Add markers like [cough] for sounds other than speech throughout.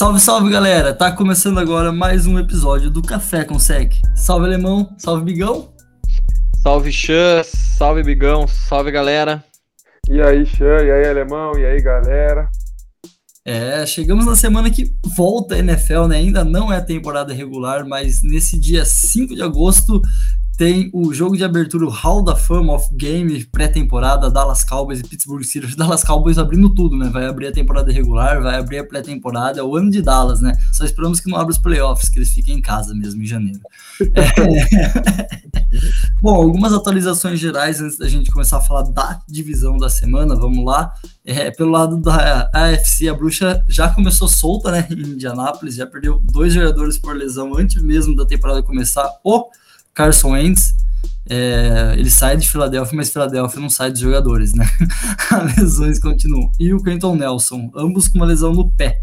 Salve, salve galera! Tá começando agora mais um episódio do Café com Sec. Salve alemão, salve bigão. Salve Xan, salve bigão, salve galera. E aí Xan, e aí alemão, e aí galera. É, chegamos na semana que volta a NFL, né? Ainda não é a temporada regular, mas nesse dia 5 de agosto tem o jogo de abertura, o Hall da Fama of Game, pré-temporada, Dallas Cowboys e Pittsburgh Steelers. [laughs] Dallas Cowboys abrindo tudo, né? Vai abrir a temporada regular, vai abrir a pré-temporada, é o ano de Dallas, né? Só esperamos que não abra os playoffs, que eles fiquem em casa mesmo em janeiro. É... [laughs] Bom, algumas atualizações gerais antes da gente começar a falar da divisão da semana, vamos lá. É, pelo lado da AFC, a bruxa já começou solta, né? Em Indianápolis, já perdeu dois jogadores por lesão antes mesmo da temporada começar. O Carson Wentz, é, ele sai de Filadélfia, mas Filadélfia não sai dos jogadores, né? [laughs] As lesões continuam. E o Quentin Nelson, ambos com uma lesão no pé.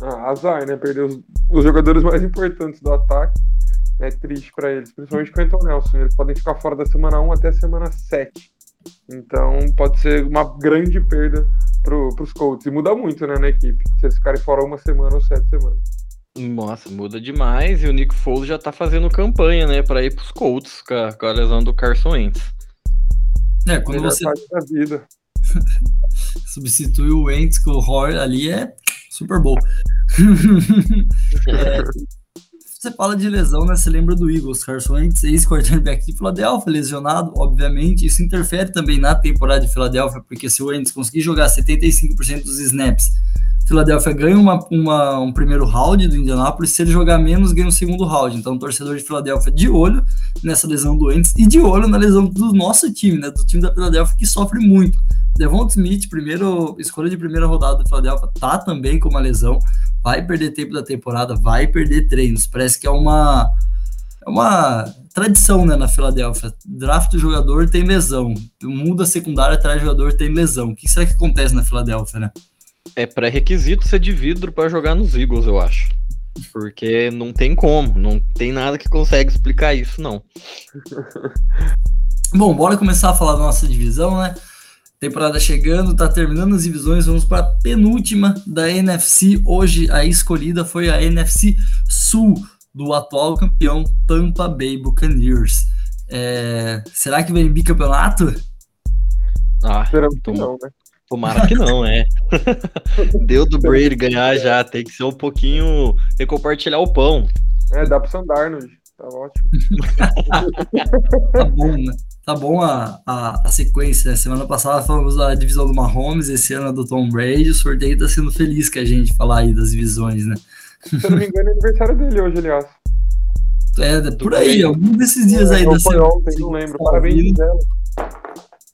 Ah, azar, né? Perdeu os, os jogadores mais importantes do ataque. É triste para eles, principalmente o Quentin Nelson. Eles podem ficar fora da semana 1 até a semana 7. Então pode ser uma grande perda para os Colts. E muda muito né, na equipe, se eles ficarem fora uma semana ou sete semanas. Nossa, muda demais. E o Nick Foles já tá fazendo campanha, né, para ir pros Colts com a, com a lesão do Carson Wentz. É, quando você [laughs] substitui o Wentz com o Horn ali é Super Bowl. [laughs] é, você fala de lesão, né? Você lembra do Eagles, Carson Wentz, ex-quarterback de Filadélfia, lesionado, obviamente. Isso interfere também na temporada de Filadélfia, porque se o Wentz conseguir jogar 75% dos snaps Filadélfia ganha uma, uma, um primeiro round do Indianapolis, se ele jogar menos, ganha um segundo round. Então, torcedor de Filadélfia de olho nessa lesão do Wentz e de olho na lesão do nosso time, né? Do time da Filadélfia que sofre muito. Devon Smith, primeiro, escolha de primeira rodada do Filadélfia, tá também com uma lesão, vai perder tempo da temporada, vai perder treinos. Parece que é uma é uma tradição, né, na Filadélfia. Draft o jogador tem lesão, muda a secundária, traz jogador tem lesão. O que será que acontece na Filadélfia, né? É pré-requisito ser de vidro para jogar nos Eagles, eu acho. Porque não tem como, não tem nada que consegue explicar isso, não. [laughs] Bom, bora começar a falar da nossa divisão, né? Temporada chegando, tá terminando as divisões, vamos para a penúltima da NFC. Hoje a escolhida foi a NFC Sul, do atual campeão Tampa Bay Buccaneers. É... Será que vem bicampeonato? Ah, Esperamos que não, né? Tomara que não, é. [laughs] Deu do Brady ganhar já, tem que ser um pouquinho. Tem que compartilhar o pão. É, dá pro Sandarnold, tá ótimo. [laughs] tá bom, né? Tá bom a, a, a, sequência, né? Semana passada falamos da divisão do Mahomes, esse ano é do Tom Brady. O sorteio tá sendo feliz que a gente falar aí das divisões, né? Se eu não me engano, é aniversário dele hoje, aliás. É, por aí, algum desses dias é, aí da semana. Ontem, não lembro. Parabéns dela.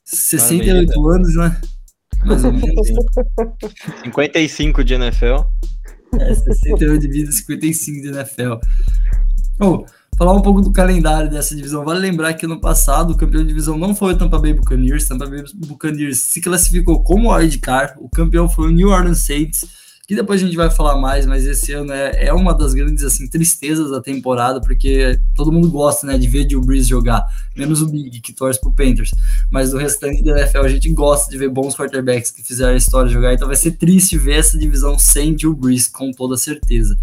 68 Parabéns, anos, né? Mais ou menos. 55 [laughs] de NFL. É, 68 de vida, 55 de NFL. Oh, falar um pouco do calendário dessa divisão. Vale lembrar que no passado o campeão de divisão não foi o Tampa Bay Buccaneers. Tampa Bay Buccaneers se classificou como wildcard. O campeão foi o New Orleans Saints que depois a gente vai falar mais, mas esse ano é, é uma das grandes assim tristezas da temporada, porque todo mundo gosta, né, de ver Drew Brees jogar, menos o Big, que torce pro Panthers, mas do restante da NFL a gente gosta de ver bons quarterbacks que fizeram a história jogar, então vai ser triste ver essa divisão sem Drew Brees, com toda certeza.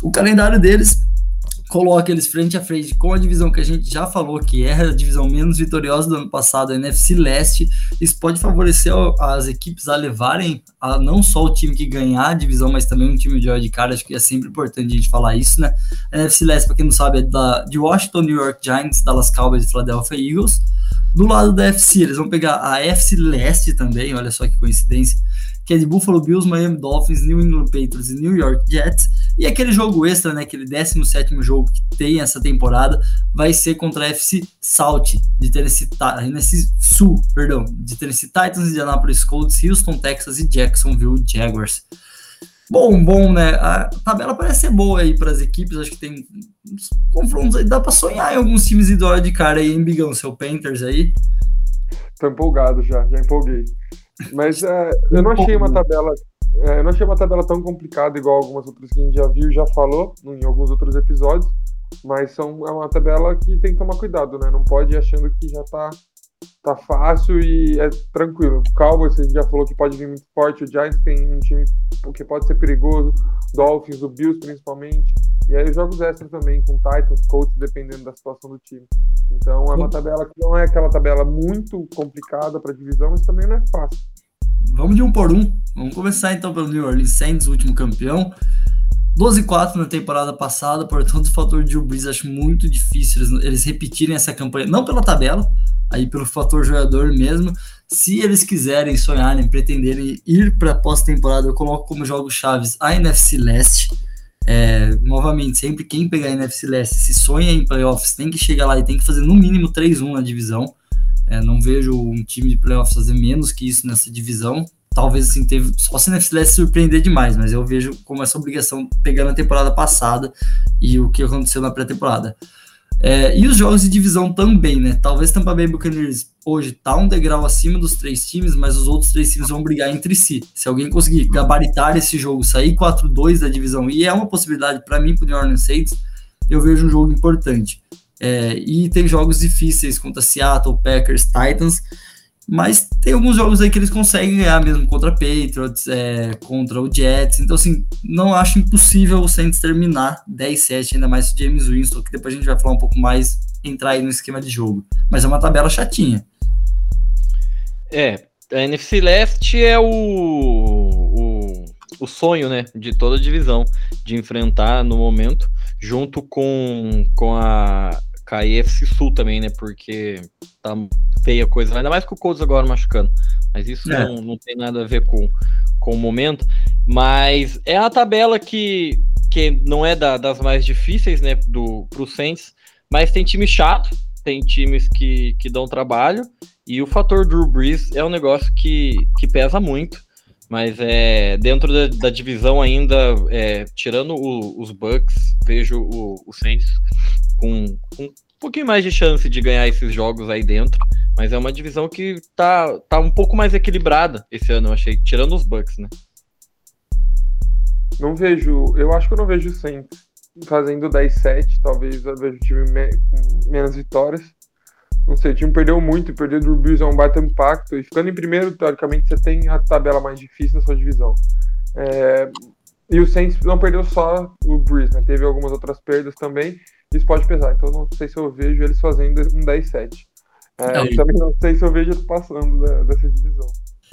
O calendário deles coloca eles frente a frente com a divisão que a gente já falou, que é a divisão menos vitoriosa do ano passado, a NFC Leste. Isso pode favorecer as equipes a levarem a não só o time que ganhar a divisão, mas também um time de cara. Acho que é sempre importante a gente falar isso, né? A NFC Leste, para quem não sabe, é da, de Washington, New York Giants, Dallas Cowboys e Philadelphia Eagles. Do lado da FC, eles vão pegar a FC Leste também, olha só que coincidência, que é de Buffalo Bills, Miami Dolphins, New England Patriots e New York Jets. E aquele jogo extra, né, aquele 17 jogo que tem essa temporada, vai ser contra a FC South, de Tennessee, Tennessee Sul, perdão, de Tennessee Titans, Indianapolis Colts, Houston, Texas e Jacksonville Jaguars. Bom, bom, né? A tabela parece ser boa aí para as equipes. Acho que tem confrontos aí. Dá para sonhar em alguns times de de cara aí, em Bigão, seu Panthers aí. Tô empolgado já, já empolguei. Mas é, eu não achei uma tabela. É, eu não achei uma tabela tão complicada igual algumas outras que a gente já viu e já falou em alguns outros episódios. Mas são, é uma tabela que tem que tomar cuidado, né? Não pode ir achando que já tá tá fácil e é tranquilo. O Cowboys, a gente já falou que pode vir muito forte, o Giants tem um time que pode ser perigoso, Dolphins, o Bills principalmente. E aí os jogos extras também, com Titans, Colts, dependendo da situação do time. Então é uma tabela que não é aquela tabela muito complicada para divisão, mas também não é fácil. Vamos de um por um. Vamos começar então pelo New Orleans Saints, o último campeão. 12 4 na temporada passada, portanto, o fator Drew Brees acho muito difícil eles, eles, repetirem essa campanha, não pela tabela, aí pelo fator jogador mesmo. Se eles quiserem, sonharem, pretenderem ir para pós-temporada, eu coloco como jogos chaves a NFC Leste. É, novamente, sempre quem pegar a NFC Leste se sonha em playoffs tem que chegar lá e tem que fazer no mínimo 3-1 na divisão. É, não vejo um time de playoffs fazer menos que isso nessa divisão. Talvez assim, teve, só se a NFC Leste surpreender demais, mas eu vejo como essa obrigação pegando a temporada passada e o que aconteceu na pré-temporada. É, e os jogos de divisão também, né? Talvez Tampa Bay Buccaneers hoje tá um degrau acima dos três times, mas os outros três times vão brigar entre si. Se alguém conseguir gabaritar esse jogo, sair 4-2 da divisão, e é uma possibilidade para mim, pro New Orleans Saints, eu vejo um jogo importante. É, e tem jogos difíceis contra Seattle, Packers, Titans, mas tem alguns jogos aí que eles conseguem ganhar mesmo contra Patriots, é, contra o Jets. Então, assim, não acho impossível o Saints terminar 10-7, ainda mais se James Winston, que depois a gente vai falar um pouco mais, entrar aí no esquema de jogo. Mas é uma tabela chatinha. É, a NFC Leste é o, o, o sonho, né, de toda a divisão, de enfrentar no momento, junto com, com a KFC Sul também, né, porque tá feia coisa, ainda mais com o Colts agora machucando. Mas isso é. não, não tem nada a ver com, com o momento. Mas é a tabela que, que não é da, das mais difíceis, né, do, pro Saints, mas tem time chato, tem times que, que dão trabalho, e o fator Drew Brees é um negócio que, que pesa muito. Mas é dentro da, da divisão ainda, é, tirando o, os Bucks, vejo o, o Saints com, com um pouquinho mais de chance de ganhar esses jogos aí dentro. Mas é uma divisão que tá, tá um pouco mais equilibrada esse ano, eu achei, tirando os Bucks, né? Não vejo, eu acho que eu não vejo o Saints fazendo 10-7, talvez eu vejo o time me, com menos vitórias. Não sei, o time perdeu muito, perdeu o Drew Brees é um baita impacto, e ficando em primeiro, teoricamente, você tem a tabela mais difícil da sua divisão. É, e o Saints não perdeu só o Brees, né? Teve algumas outras perdas também, isso pode pesar. Então não sei se eu vejo eles fazendo um 10-7. É, é, também não sei se eu vejo passando da, dessa divisão.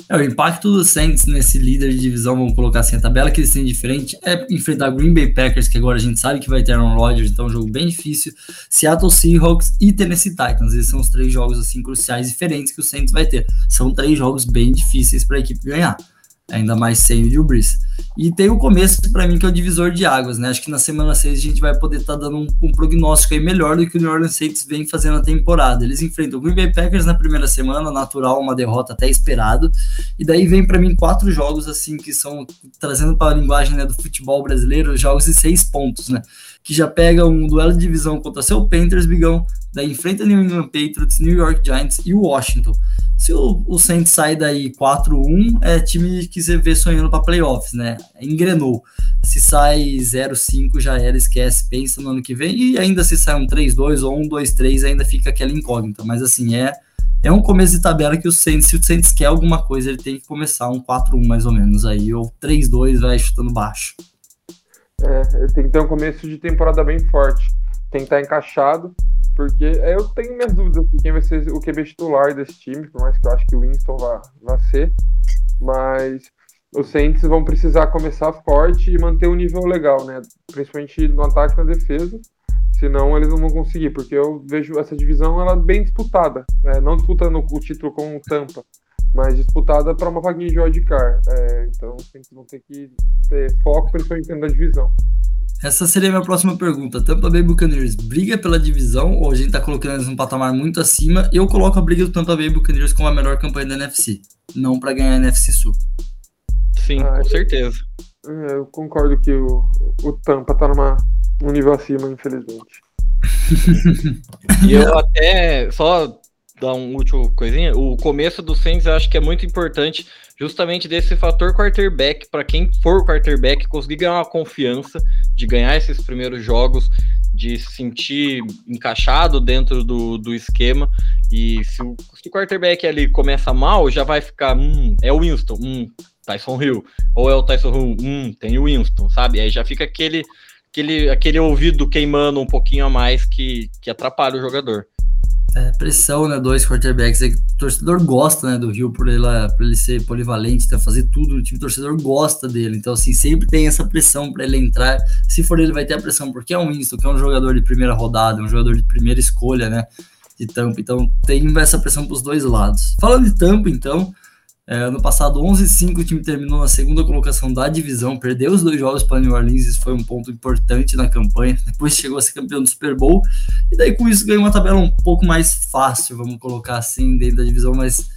É, o impacto do Saints nesse líder de divisão, vamos colocar assim, a tabela que eles têm diferente é enfrentar Green Bay Packers, que agora a gente sabe que vai ter Aaron Rodgers, então é um jogo bem difícil, Seattle Seahawks e Tennessee Titans. Esses são os três jogos assim cruciais diferentes que o Saints vai ter. São três jogos bem difíceis para a equipe ganhar ainda mais sem o Brees. E tem o começo, para mim, que é o divisor de águas, né? Acho que na semana 6 a gente vai poder estar tá dando um, um, prognóstico aí melhor do que o New Orleans Saints vem fazendo a temporada. Eles enfrentam o Green Bay Packers na primeira semana, natural, uma derrota até esperado. E daí vem para mim quatro jogos, assim, que são, trazendo para a linguagem né, do futebol brasileiro, jogos de seis pontos, né? Que já pega um duelo de divisão contra seu Panthers, Bigão, daí enfrenta New England Patriots, New York Giants e Washington. Se o, o Saints sai daí 4-1, é time que você vê sonhando para playoffs, né? Engrenou. Se sai 0-5, já era, esquece, pensa no ano que vem. E ainda se sai um 3-2 ou um 2-3, ainda fica aquela incógnita. Mas assim, é, é um começo de tabela que o Saints, se o Saints quer alguma coisa, ele tem que começar um 4-1 mais ou menos aí, ou 3-2 vai chutando baixo. É, tem que ter um começo de temporada bem forte. Tem que estar encaixado porque eu tenho minhas dúvidas de quem vai ser o QB titular desse time, por mais que eu acho que o Winston vá, vá ser. Mas os Saints vão precisar começar forte e manter um nível legal, né? Principalmente no ataque e na defesa. Senão eles não vão conseguir, porque eu vejo essa divisão ela bem disputada. Né? Não disputando o título com o Tampa, mas disputada para uma vaguinha de wildcard. É, então os Saints vão ter que ter foco principalmente na divisão. Essa seria a minha próxima pergunta. Tampa Bay Buccaneers briga pela divisão ou a gente tá colocando eles num patamar muito acima? Eu coloco a briga do Tampa Bay Buccaneers como a melhor campanha da NFC, não para ganhar a NFC Sul. Sim, ah, com certeza. É, eu concordo que o, o Tampa tá numa, num nível acima, infelizmente. [laughs] e eu até, só dar um último coisinha, o começo do Saints eu acho que é muito importante justamente desse fator quarterback, para quem for quarterback, conseguir ganhar uma confiança de ganhar esses primeiros jogos, de se sentir encaixado dentro do, do esquema. E se o, se o quarterback ali começa mal, já vai ficar, hum, é o Winston, hum, Tyson Hill. Ou é o Tyson Hill, hum, tem o Winston, sabe? Aí já fica aquele, aquele, aquele ouvido queimando um pouquinho a mais que, que atrapalha o jogador. É, pressão, né? Dois quarterbacks. É, o torcedor gosta, né? Do Rio por ele, por ele ser polivalente, tá, fazer tudo. O time torcedor gosta dele. Então, assim, sempre tem essa pressão para ele entrar. Se for ele, vai ter a pressão, porque é um Winston, que é um jogador de primeira rodada, um jogador de primeira escolha, né? De tampa. Então, tem essa pressão para os dois lados. Falando de tampa, então. É, ano passado, 11-5, o time terminou na segunda colocação da divisão, perdeu os dois jogos para New Orleans, isso foi um ponto importante na campanha. [laughs] Depois chegou a ser campeão do Super Bowl, e daí com isso ganhou uma tabela um pouco mais fácil, vamos colocar assim, dentro da divisão, mas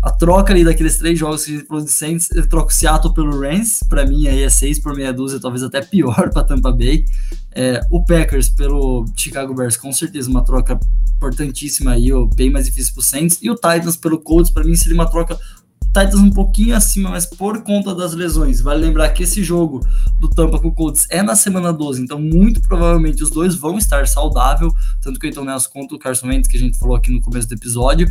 a troca ali daqueles três jogos que a gente falou de Saints, ele troca o Seattle pelo Rams, para mim aí é seis por meia dúzia, talvez até pior [laughs] para Tampa Bay. É, o Packers pelo Chicago Bears, com certeza uma troca importantíssima aí, bem mais difícil para Saints. E o Titans pelo Colts, para mim seria uma troca Titans um pouquinho acima, mas por conta das lesões. Vale lembrar que esse jogo do Tampa com o Colts é na semana 12, então muito provavelmente os dois vão estar saudável, tanto que o Então Nelson quanto o Carson Wentz, que a gente falou aqui no começo do episódio,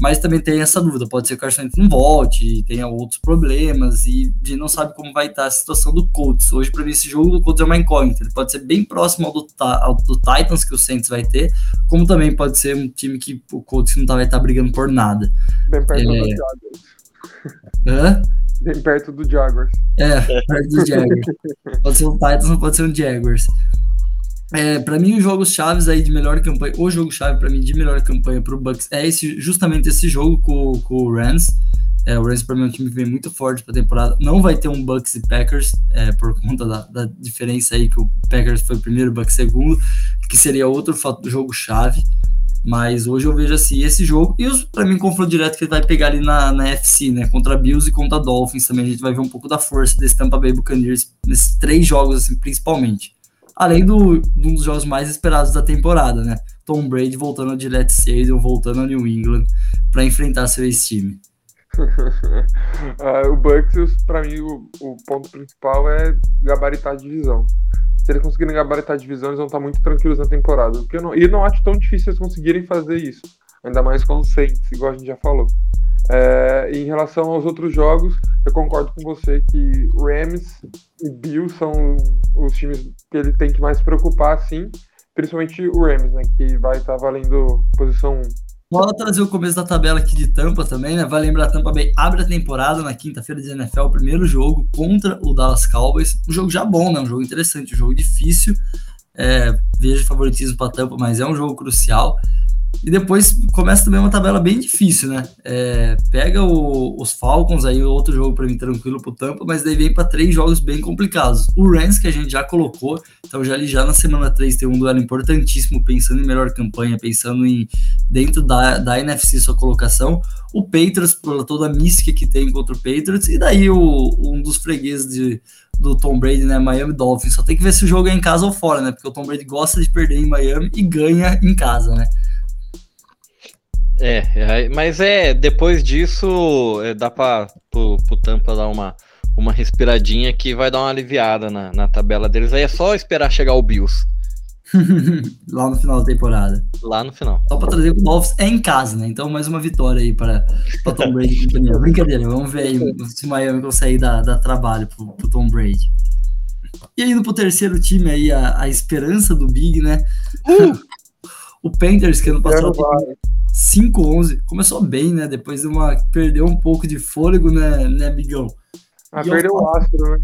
mas também tem essa dúvida, pode ser que o Carson Wentz não volte, tenha outros problemas, e a gente não sabe como vai estar a situação do Colts. Hoje, para mim, esse jogo do Colts é uma incógnita, ele pode ser bem próximo ao do, ao do Titans, que o Saints vai ter, como também pode ser um time que o Colts não tá, vai estar brigando por nada. Bem perto é... do Hã? Bem perto do Jaguars. É, perto do Jaguars. pode ser um Titans, não pode ser um Jaguars. É, para mim, os jogos chaves aí de melhor campanha, o jogo chave para mim de melhor campanha para o Bucks é esse, justamente esse jogo com, com o Rams. É, o Rams para mim é um time que vem muito forte para temporada. Não vai ter um Bucks e Packers é, por conta da, da, diferença aí que o Packers foi o primeiro, o Bucks segundo, que seria outro fato do jogo chave. Mas hoje eu vejo assim, esse jogo, e para mim, confronto direto que ele vai pegar ali na, na FC, né? Contra Bills e contra Dolphins também. A gente vai ver um pouco da força desse Tampa Bay Buccaneers nesses três jogos, assim, principalmente. Além do, de um dos jogos mais esperados da temporada, né? Tom Brady voltando de Let's Stadium, voltando a New England para enfrentar seu ex-time. uh, [laughs] o Bucks, para mim, o, o ponto principal é gabaritar a divisão se eles conseguirem gabaritar a divisão, eles vão estar muito tranquilos na temporada. Porque eu não, e não acho tão difícil eles conseguirem fazer isso. Ainda mais com o Saints, igual a gente já falou. É, em relação aos outros jogos, eu concordo com você que Rams e Bills são os times que ele tem que mais se preocupar, sim. Principalmente o Rams, né? Que vai estar valendo posição Bora trazer o começo da tabela aqui de Tampa também, né? Vai lembrar, Tampa Bay abre a temporada na quinta-feira de NFL, o primeiro jogo contra o Dallas Cowboys. Um jogo já bom, né? Um jogo interessante, um jogo difícil. É, vejo favoritismo para Tampa, mas é um jogo crucial. E depois começa também uma tabela bem difícil, né? É, pega o, os Falcons, aí outro jogo para mim tranquilo pro Tampa, mas daí vem para três jogos bem complicados. O Rams, que a gente já colocou, então já ali já na semana 3 tem um duelo importantíssimo, pensando em melhor campanha, pensando em dentro da, da NFC sua colocação. O Patriots, por toda a mística que tem contra o Patriots, e daí o, um dos fregueses de, do Tom Brady, né? Miami Dolphins. Só tem que ver se o jogo é em casa ou fora, né? Porque o Tom Brady gosta de perder em Miami e ganha em casa, né? É, é, mas é, depois disso, é, dá para pro, pro Tampa dar uma, uma respiradinha que vai dar uma aliviada na, na tabela deles. Aí é só esperar chegar o Bills. [laughs] Lá no final da temporada. Lá no final. Só para trazer o Dolphins é em casa, né? Então, mais uma vitória aí para Tom Brady [laughs] e companhia. Brincadeira, vamos ver aí se o Miami consegue dar, dar trabalho pro, pro Tom Brady. E indo pro terceiro time aí, a, a esperança do Big, né? Uh! [laughs] o Panthers, que ano passado 5-11. Começou bem, né? Depois de uma. Perdeu um pouco de fôlego, né, né Bigão? Ah, perdeu o astro, né?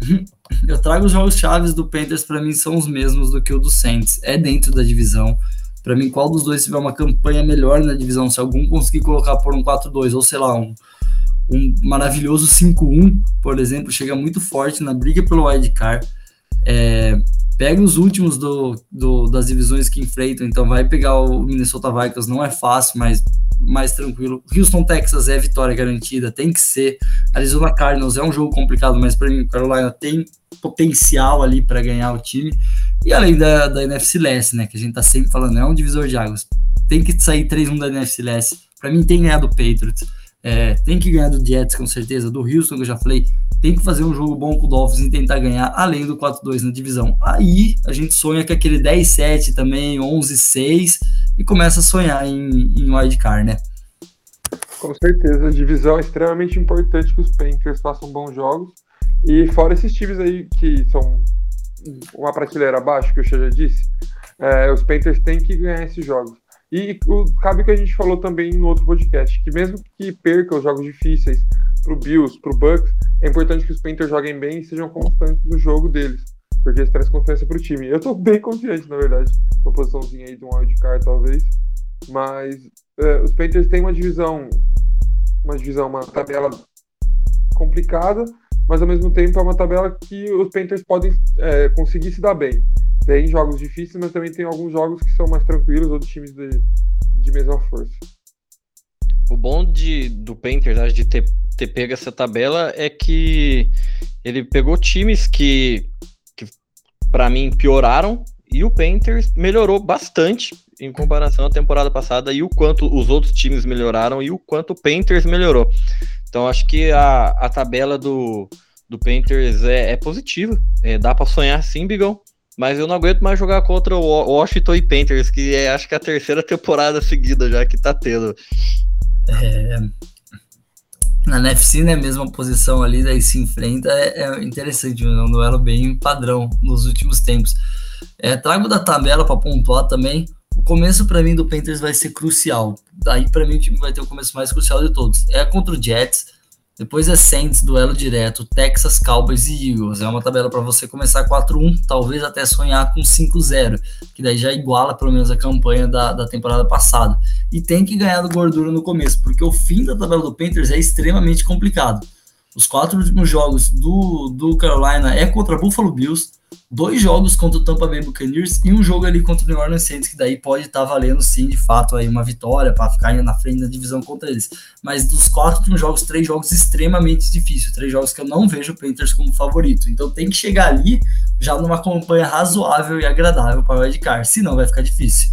[laughs] Eu trago os jogos chaves do Panthers, para mim, são os mesmos do que o do Saints. É dentro da divisão. Para mim, qual dos dois tiver uma campanha melhor na divisão, se algum conseguir colocar por um 4-2, ou sei lá, um, um maravilhoso 5-1, por exemplo, chega muito forte na briga pelo wildcard. É, pega os últimos do, do, das divisões que enfrentam, então vai pegar o Minnesota Vikings, não é fácil, mas mais tranquilo. Houston, Texas é vitória garantida, tem que ser. Arizona Cardinals é um jogo complicado, mas para mim Carolina tem potencial ali para ganhar o time. E além da, da NFC Leste, né, que a gente tá sempre falando, é um divisor de águas. Tem que sair 3-1 da NFC Leste. Para mim tem que ganhar do Patriots. É, tem que ganhar do Jets, com certeza. Do Houston, que eu já falei, tem que fazer um jogo bom com o Dolphins e tentar ganhar, além do 4-2 na divisão. Aí a gente sonha com aquele 10-7 também, 11-6, e começa a sonhar em, em wildcard, né? Com certeza, a divisão é extremamente importante que os Panthers façam bons jogos. E fora esses times aí que são uma prateleira abaixo, que eu já disse, é, os Panthers têm que ganhar esses jogos. E o, cabe que a gente falou também no outro podcast, que mesmo que perca os jogos difíceis pro Bills, pro Bucks, é importante que os Panthers joguem bem e sejam constantes no jogo deles, porque isso traz confiança pro time. Eu tô bem confiante, na verdade, uma posiçãozinha aí de um wildcard, talvez, mas é, os Panthers têm uma divisão, uma divisão, uma tabela complicada, mas ao mesmo tempo é uma tabela que os Panthers podem é, conseguir se dar bem. Tem jogos difíceis, mas também tem alguns jogos que são mais tranquilos, outros times de, de mesma força. O bom de, do Panthers, de ter, ter pego essa tabela, é que ele pegou times que, que para mim, pioraram e o Panthers melhorou bastante em comparação à temporada passada e o quanto os outros times melhoraram e o quanto o Panthers melhorou. Então acho que a, a tabela do, do Panthers é, é positiva. É, dá para sonhar sim, Bigão. Mas eu não aguento mais jogar contra o Washington e Panthers, que é acho que é a terceira [laughs] temporada seguida já que tá tendo. É, na NFC, né, mesma posição ali, daí se enfrenta, é, é interessante, né, um duelo bem padrão nos últimos tempos. É, trago da tabela para pontuar também o começo para mim do Panthers vai ser crucial. Daí para mim o time vai ter o começo mais crucial de todos. É contra o Jets, depois é Saints, duelo direto, Texas, Cowboys e Eagles. É uma tabela para você começar 4-1, talvez até sonhar com 5-0, que daí já iguala pelo menos a campanha da, da temporada passada. E tem que ganhar do gordura no começo, porque o fim da tabela do Panthers é extremamente complicado. Os quatro últimos jogos do, do Carolina é contra Buffalo Bills, dois jogos contra o Tampa Bay Buccaneers e um jogo ali contra o New Orleans Saints, que daí pode estar tá valendo sim, de fato, aí uma vitória para ficar na frente da divisão contra eles. Mas dos quatro últimos jogos, três jogos extremamente difíceis, três jogos que eu não vejo o Panthers como favorito. Então tem que chegar ali já numa campanha razoável e agradável para o Wildcard, senão vai ficar difícil.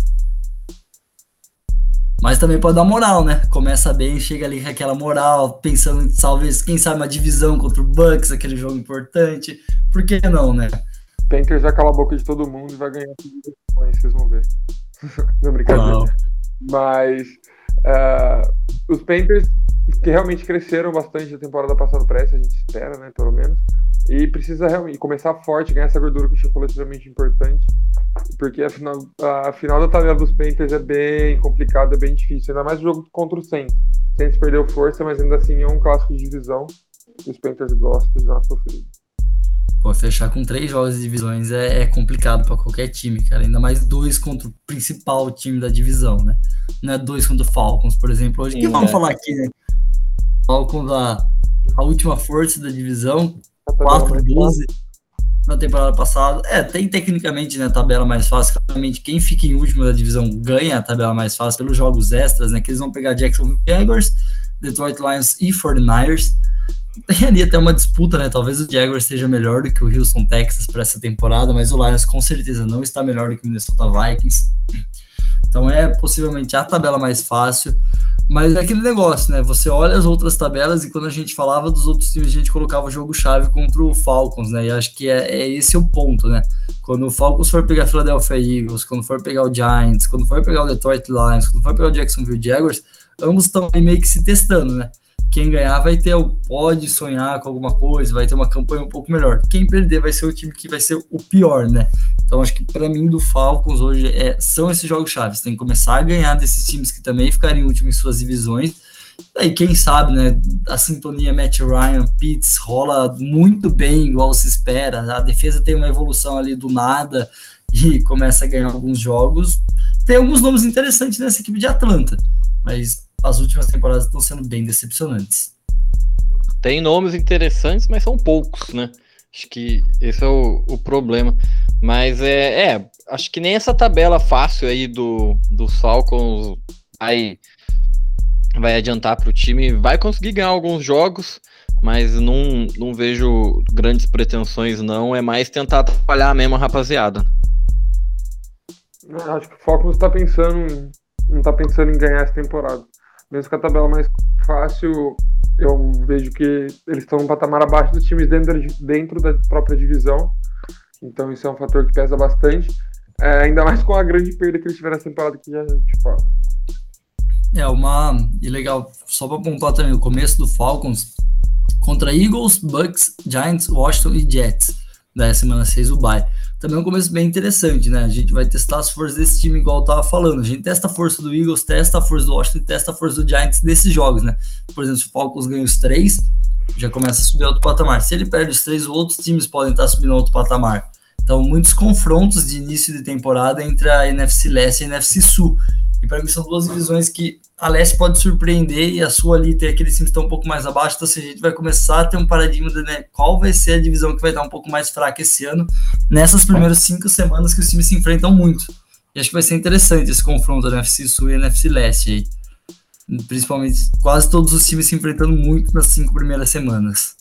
Mas também pode dar moral, né? Começa bem, chega ali com aquela moral, pensando em talvez, quem sabe, uma divisão contra o Bucks, aquele jogo importante. Por que não, né? Panthers vai calar a boca de todo mundo e vai ganhar tudo vocês vão ver. [laughs] Não, brincadeira. Wow. Mas uh, os Panthers que realmente cresceram bastante da temporada passada para essa, a gente espera, né, pelo menos. E precisa realmente começar forte, ganhar essa gordura que o Chico falou é extremamente importante. Porque a final, a final da tabela dos Panthers é bem complicada, é bem difícil. Ainda mais o jogo contra o Saints. O Saints perdeu força, mas ainda assim é um clássico de divisão. E os Panthers gostam de dar uma sofrida. Pô, fechar com três jogos de divisões é, é complicado para qualquer time, cara. Ainda mais dois contra o principal time da divisão, né? Não é dois contra o Falcons, por exemplo. Hoje, Sim, que vamos é. falar aqui, né? Falcons, a, a última força da divisão, 4-12 na temporada passada. É, tem tecnicamente né, tabela mais fácil. Claramente, quem fica em último da divisão ganha a tabela mais fácil pelos jogos extras, né? Que eles vão pegar Jacksonville Jaguars, Detroit Lions e 49ers tem ali até uma disputa, né? Talvez o Jaguars seja melhor do que o Houston Texas para essa temporada, mas o Lions com certeza não está melhor do que o Minnesota Vikings. Então é possivelmente a tabela mais fácil. Mas é aquele negócio, né? Você olha as outras tabelas e quando a gente falava dos outros times, a gente colocava o jogo-chave contra o Falcons, né? E acho que é, é esse o ponto, né? Quando o Falcons for pegar a Philadelphia Eagles, quando for pegar o Giants, quando for pegar o Detroit Lions, quando for pegar o Jacksonville Jaguars, ambos estão meio que se testando, né? quem ganhar vai ter pode sonhar com alguma coisa, vai ter uma campanha um pouco melhor. Quem perder vai ser o time que vai ser o pior, né? Então acho que para mim do Falcons hoje é, são esses jogos chaves. Tem que começar a ganhar desses times que também ficarem em último em suas divisões. Aí quem sabe, né? A sintonia Matt Ryan, Pitts rola muito bem, igual se espera. A defesa tem uma evolução ali do nada e [laughs] começa a ganhar alguns jogos. Tem alguns nomes interessantes nessa equipe de Atlanta, mas as últimas temporadas estão sendo bem decepcionantes. Tem nomes interessantes, mas são poucos, né? Acho que esse é o, o problema. Mas é, é, acho que nem essa tabela fácil aí do, do Falcons vai, vai adiantar para o time. Vai conseguir ganhar alguns jogos, mas não, não vejo grandes pretensões, não. É mais tentar atrapalhar mesmo a rapaziada. Acho que o Falcons está pensando, não está pensando em ganhar essa temporada mesmo que a tabela mais fácil eu vejo que eles estão um patamar abaixo dos times dentro, dentro da própria divisão. Então isso é um fator que pesa bastante. É, ainda mais com a grande perda que eles tiveram essa temporada que já a gente fala. É uma. E legal, só para pontuar também, o começo do Falcons contra Eagles, Bucks, Giants, Washington e Jets. Da semana 6 o bye. Também é um começo bem interessante, né? A gente vai testar as forças desse time, igual eu tava falando. A gente testa a força do Eagles, testa a força do Washington testa a força do Giants desses jogos, né? Por exemplo, se o Falcons ganha os três, já começa a subir outro patamar. Se ele perde os três, outros times podem estar subindo outro patamar. Então, muitos confrontos de início de temporada entre a NFC Leste e a NFC Sul. E para mim são duas divisões que a Leste pode surpreender e a sua ali tem aqueles times que estão um pouco mais abaixo. Então, assim, a gente vai começar a ter um paradigma de né, qual vai ser a divisão que vai estar um pouco mais fraca esse ano, nessas primeiras cinco semanas que os times se enfrentam muito. E acho que vai ser interessante esse confronto da NFC Sul e NFC Leste aí. Principalmente quase todos os times se enfrentando muito nas cinco primeiras semanas.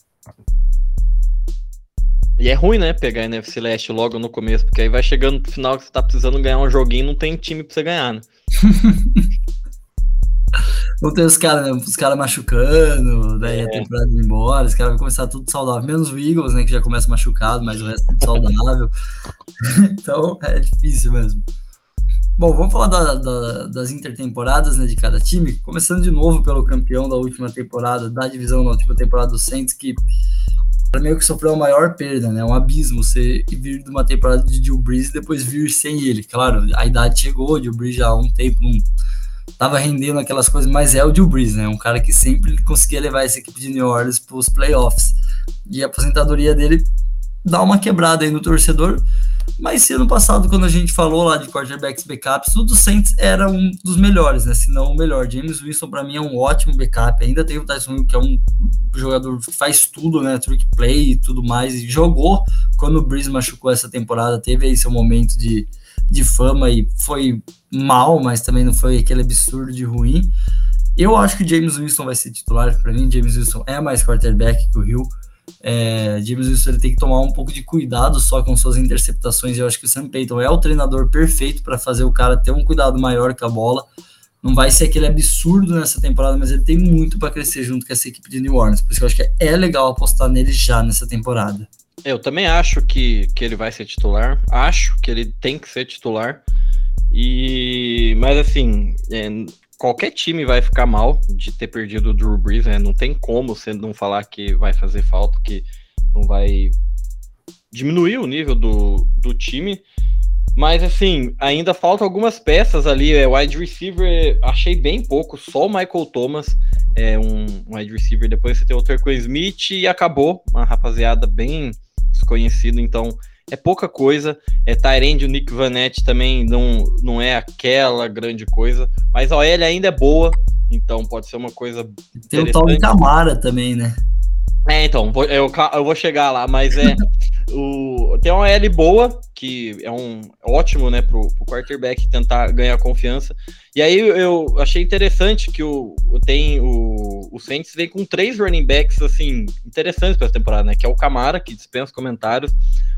E é ruim, né, pegar a NFC Leste logo no começo, porque aí vai chegando pro final que você tá precisando ganhar um joguinho não tem time pra você ganhar, né? [laughs] Vão ter os caras, né, os caras machucando, daí é. a temporada indo embora, os caras vão começar tudo saudável, menos o Eagles, né, que já começa machucado, mas o resto tudo saudável. [laughs] então é difícil mesmo. Bom, vamos falar da, da, das intertemporadas né, de cada time, começando de novo pelo campeão da última temporada, da divisão da última temporada do Saints, que meio que sofreu a maior perda, né? Um abismo você vir de uma temporada de Drew Brees e depois vir sem ele. Claro, a idade chegou, o Drew Brees já há um tempo não tava rendendo aquelas coisas, mas é o Drew Brees, né? Um cara que sempre conseguia levar essa equipe de New Orleans para os playoffs. E a aposentadoria dele dá uma quebrada aí no torcedor, mas se ano passado, quando a gente falou lá de quarterbacks backups, o do Saints era um dos melhores, né? Se não o melhor. James Winston, para mim, é um ótimo backup. Ainda tem o Tyson Hill, que é um jogador que faz tudo, né? Trick play e tudo mais. E jogou quando o Breeze machucou essa temporada. Teve aí seu momento de, de fama e foi mal, mas também não foi aquele absurdo de ruim. Eu acho que James Winston vai ser titular para mim. James Winston é mais quarterback que o Hill. É, James Wilson ele tem que tomar um pouco de cuidado só com suas interceptações. Eu acho que o Sam Payton é o treinador perfeito para fazer o cara ter um cuidado maior com a bola. Não vai ser aquele absurdo nessa temporada, mas ele tem muito para crescer junto com essa equipe de New Orleans. Por isso que eu acho que é legal apostar nele já nessa temporada. Eu também acho que, que ele vai ser titular. Acho que ele tem que ser titular. E mas assim, é, qualquer time vai ficar mal de ter perdido o Drew Brees, né? Não tem como você não falar que vai fazer falta, que não vai diminuir o nível do, do time. Mas assim, ainda falta algumas peças ali. É, wide receiver, achei bem pouco, só o Michael Thomas é um wide receiver. Depois você tem o Terco Smith e acabou. Uma rapaziada bem desconhecida, então é pouca coisa. É Tyrande, o Nick Vanette também não, não é aquela grande coisa, mas a OL ainda é boa, então pode ser uma coisa. Tem o tal de Camara também, né? É, então, eu, eu vou chegar lá, mas é. O, tem uma L boa, que é um ótimo, né, pro, pro quarterback tentar ganhar confiança. E aí eu achei interessante que o, tem o, o Saints vem com três running backs, assim, interessantes para essa temporada, né, que é o Camara, que dispensa comentários,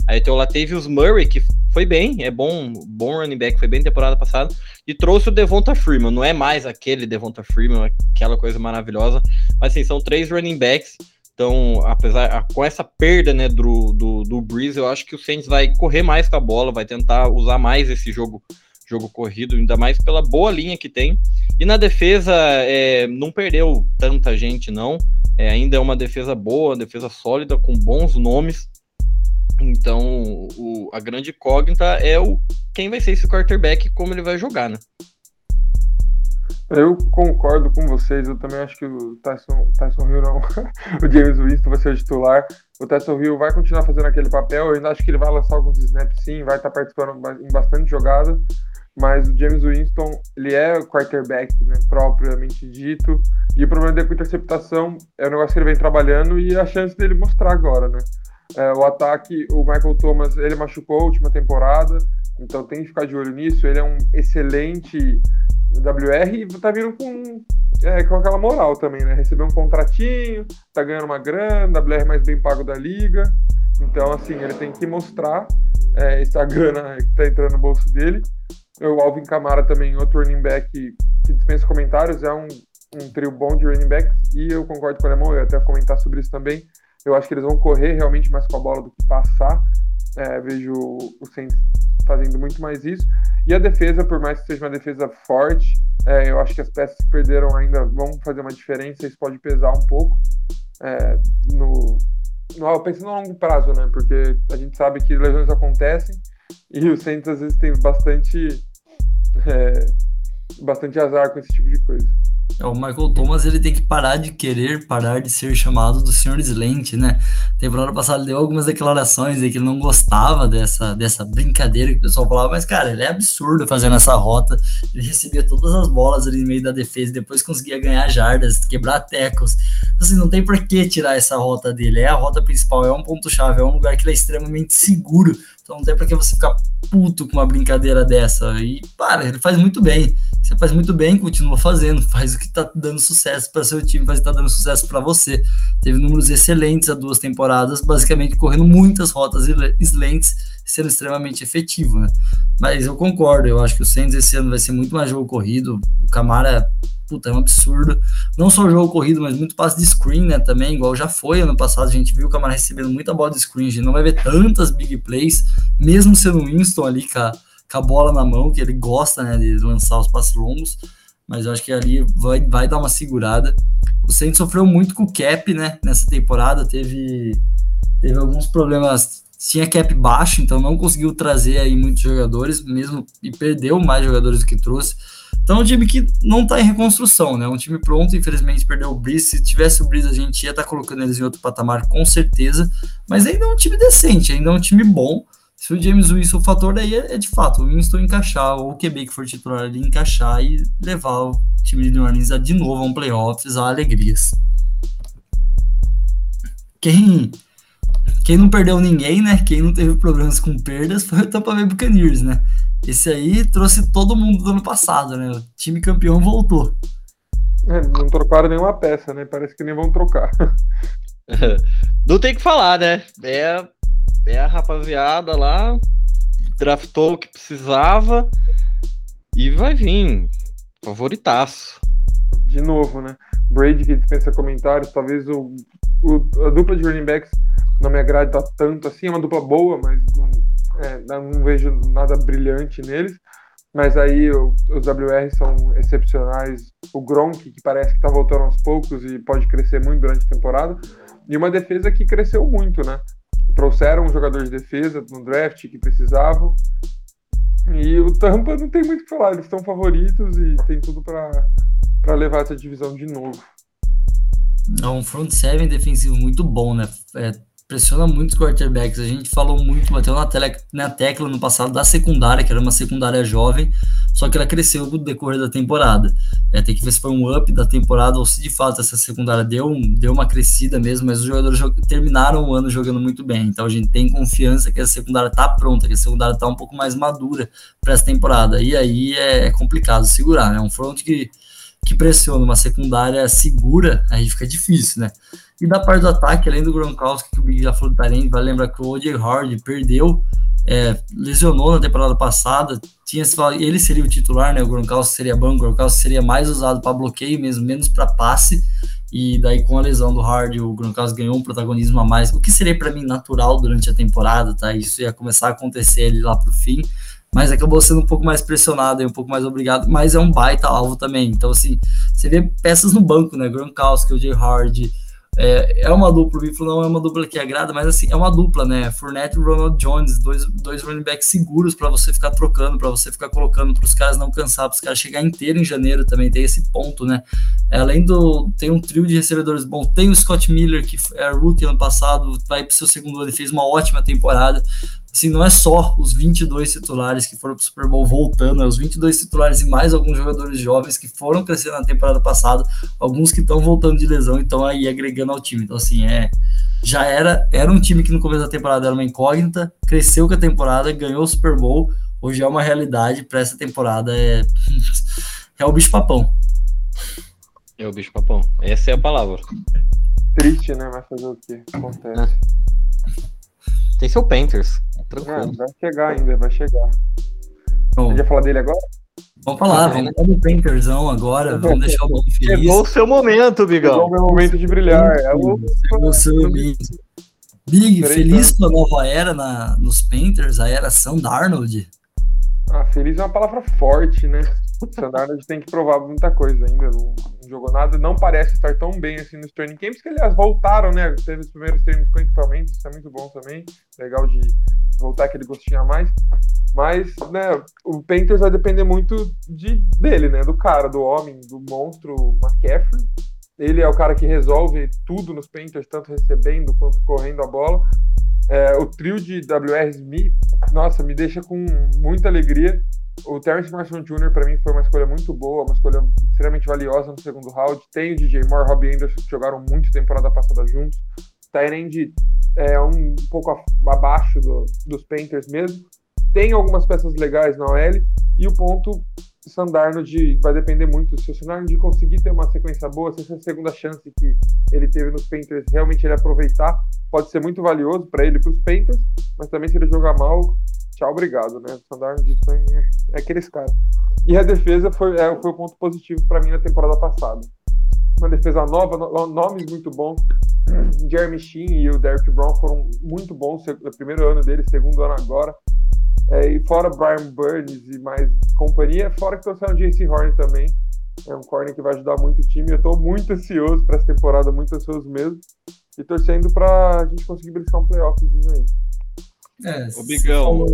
Aí tem o Latavius Murray, que foi bem, é bom, bom running back, foi bem temporada passada, e trouxe o Devonta Freeman. Não é mais aquele Devonta Freeman, aquela coisa maravilhosa, mas assim, são três running backs. Então, apesar com essa perda né, do, do, do Breeze, eu acho que o Saints vai correr mais com a bola, vai tentar usar mais esse jogo jogo corrido, ainda mais pela boa linha que tem. E na defesa, é, não perdeu tanta gente, não. É, ainda é uma defesa boa, defesa sólida, com bons nomes. Então, o, a grande incógnita é o quem vai ser esse quarterback e como ele vai jogar, né? Eu concordo com vocês, eu também acho que o Tyson, Tyson Hill não, [laughs] o James Winston vai ser o titular. O Tyson Hill vai continuar fazendo aquele papel, eu ainda acho que ele vai lançar alguns snaps sim, vai estar participando em bastante jogada, mas o James Winston, ele é quarterback, né, propriamente dito, e o problema dele com interceptação é o negócio que ele vem trabalhando e a chance dele mostrar agora, né? É, o ataque, o Michael Thomas, ele machucou a última temporada, então tem que ficar de olho nisso. Ele é um excelente WR e tá vindo com, é, com aquela moral também, né? Recebeu um contratinho, tá ganhando uma grana, WR mais bem pago da liga. Então, assim, ele tem que mostrar é, essa [laughs] grana que tá entrando no bolso dele. O Alvin Kamara também, outro running back que dispensa comentários, é um, um trio bom de running backs e eu concordo com o Alemão, eu ia até comentar sobre isso também. Eu acho que eles vão correr realmente mais com a bola do que passar. É, vejo o Saints fazendo muito mais isso. E a defesa, por mais que seja uma defesa forte, é, eu acho que as peças que perderam ainda vão fazer uma diferença, isso pode pesar um pouco é, no, no, pensando a longo prazo, né? Porque a gente sabe que lesões acontecem e o Saints às vezes tem bastante, é, bastante azar com esse tipo de coisa. É, o Michael Thomas ele tem que parar de querer, parar de ser chamado do Sr. Slant, né? Temporada passada ele deu algumas declarações aí que ele não gostava dessa, dessa brincadeira que o pessoal falava, mas cara, ele é absurdo fazendo essa rota. Ele recebia todas as bolas ali no meio da defesa, depois conseguia ganhar jardas, quebrar tecos. Assim, não tem por que tirar essa rota dele. É a rota principal, é um ponto-chave, é um lugar que ele é extremamente seguro. Então não pra que você ficar puto com uma brincadeira dessa. E, para, ele faz muito bem. Você faz muito bem, continua fazendo. Faz o que tá dando sucesso para seu time, faz o que tá dando sucesso para você. Teve números excelentes há duas temporadas, basicamente correndo muitas rotas excelentes, sendo extremamente efetivo, né? Mas eu concordo, eu acho que o Saints esse ano vai ser muito mais jogo corrido. O Camara puta, é um absurdo. Não só jogo corrido, mas muito passe de screen, né, também, igual já foi ano passado, a gente viu o Camara recebendo muita bola de screen, a gente não vai ver tantas big plays, mesmo sendo o Winston ali com a, com a bola na mão, que ele gosta, né, de lançar os passos longos, mas eu acho que ali vai, vai dar uma segurada. O Saints sofreu muito com o cap, né, nessa temporada, teve, teve alguns problemas tinha cap baixo, então não conseguiu trazer aí muitos jogadores, mesmo e perdeu mais jogadores do que trouxe. Então é um time que não está em reconstrução, né? Um time pronto, infelizmente perdeu o Breeze. Se tivesse o Breeze, a gente ia estar tá colocando eles em outro patamar, com certeza. Mas ainda é um time decente, ainda é um time bom. Se o James Winston, o fator daí é, é, de fato o Winston encaixar, ou o QB que for titular ali, encaixar e levar o time de New Orleans a, de novo a um playoffs, a alegrias. Quem, quem não perdeu ninguém, né? Quem não teve problemas com perdas foi o Tampa Bay Buccaneers, né? Esse aí trouxe todo mundo do ano passado, né? O time campeão voltou. É, não trocaram nenhuma peça, né? Parece que nem vão trocar. [laughs] não tem que falar, né? É, é a rapaziada lá, draftou o que precisava e vai vir. Favoritaço. De novo, né? Brady que dispensa comentários, talvez o, o, a dupla de running backs não me agrade tanto assim, é uma dupla boa, mas não, é, não vejo nada brilhante neles. Mas aí os WR são excepcionais. O Gronk, que parece que está voltando aos poucos e pode crescer muito durante a temporada. E uma defesa que cresceu muito, né? Trouxeram um jogador de defesa no draft que precisavam. E o Tampa não tem muito o que falar, eles estão favoritos e tem tudo para levar essa divisão de novo. É um front seven defensivo muito bom, né? É, pressiona muito os quarterbacks. A gente falou muito, bateu na, tele, na tecla no passado da secundária, que era uma secundária jovem, só que ela cresceu no decorrer da temporada. É, tem que ver se foi um up da temporada ou se de fato essa secundária deu, deu uma crescida mesmo, mas os jogadores terminaram o ano jogando muito bem. Então a gente tem confiança que a secundária está pronta, que a secundária está um pouco mais madura para essa temporada. E aí é, é complicado segurar, né? Um front que que pressiona uma secundária segura, aí fica difícil, né? E da parte do ataque, além do Gronkowski, que o Big já falou do Tarém, vai lembrar que o O.J. Hard perdeu, é, lesionou na temporada passada, tinha se falado, ele seria o titular, né? O Gronkowski seria bom, o Gronkowski seria mais usado para bloqueio mesmo, menos para passe. E daí com a lesão do Hard, o Gronkowski ganhou um protagonismo a mais, o que seria para mim natural durante a temporada, tá? Isso ia começar a acontecer ali lá pro fim mas acabou sendo um pouco mais pressionado e um pouco mais obrigado, mas é um baita alvo também. Então, assim, você vê peças no banco, né? Gronkowski, o Jay Hard, é, é uma dupla, o Biflo não é uma dupla que agrada, mas assim, é uma dupla, né? Fournette e Ronald Jones, dois, dois running backs seguros para você ficar trocando, para você ficar colocando, para os caras não cansar, para os caras chegar inteiro em janeiro também, tem esse ponto, né? É, além do. Tem um trio de recebedores bom, tem o Scott Miller, que é rookie ano passado, vai para o seu segundo ano e fez uma ótima temporada assim, não é só os 22 titulares que foram para o Super Bowl voltando, é os 22 titulares e mais alguns jogadores jovens que foram crescendo na temporada passada, alguns que estão voltando de lesão e estão aí agregando ao time. Então, assim, é, já era, era um time que no começo da temporada era uma incógnita, cresceu com a temporada, ganhou o Super Bowl, hoje é uma realidade para essa temporada, é, [laughs] é o bicho-papão. É o bicho-papão, essa é a palavra. Triste, né? Mas fazer o quê? Acontece. É. Tem seu Panthers. Tranquilo. É, vai chegar ainda, vai chegar. Bom, Você falar dele agora? Vamos falar, vamos para o Panthersão agora, vamos deixar o bom feliz. Chegou o seu momento, Bigão. Chegou o meu momento de brilhar. É o... Chegou o seu momento. Big, feliz com a nova era na, nos Panthers, a era Sam Darnold. Ah, feliz é uma palavra forte, né? O Sam Darnold tem que provar muita coisa ainda. Não, jogou nada, não parece estar tão bem assim nos training camps, que aliás voltaram, né? Teve os primeiros treinos com equipamento, isso é muito bom também. Legal de voltar aquele gostinho a mais. Mas, né, o Panthers vai depender muito de, dele, né? Do cara, do homem, do monstro McCaffrey. Ele é o cara que resolve tudo nos Panthers, tanto recebendo quanto correndo a bola. É, o trio de WRs me, nossa, me deixa com muita alegria. O Terrence Marshall Jr. para mim foi uma escolha muito boa, uma escolha extremamente valiosa no segundo round. Tem o DJ Moore, Robbie Anderson que jogaram muito temporada passada juntos. Tyrande é um pouco abaixo do, dos Panthers mesmo. Tem algumas peças legais na OL e o ponto Sandarnold vai depender muito. Se o Sandarnold conseguir ter uma sequência boa, se essa segunda chance que ele teve nos Panthers realmente ele aproveitar, pode ser muito valioso para ele para os Panthers, mas também se ele jogar mal, tchau, obrigado, né? O Sandarnold é, aqueles caras. E a defesa foi, é, foi o ponto positivo para mim na temporada passada. Uma defesa nova, nomes muito bons. Jeremy Sheen e o Derrick Brown foram muito bons no primeiro ano dele, segundo ano agora. É, e fora Brian Burns e mais companhia, fora que trouxeram o JC Horn também. É um corner que vai ajudar muito o time. Eu estou muito ansioso para essa temporada, muito ansioso mesmo. E torcendo para a gente conseguir brincar um playoffzinho aí. É, o Bigão.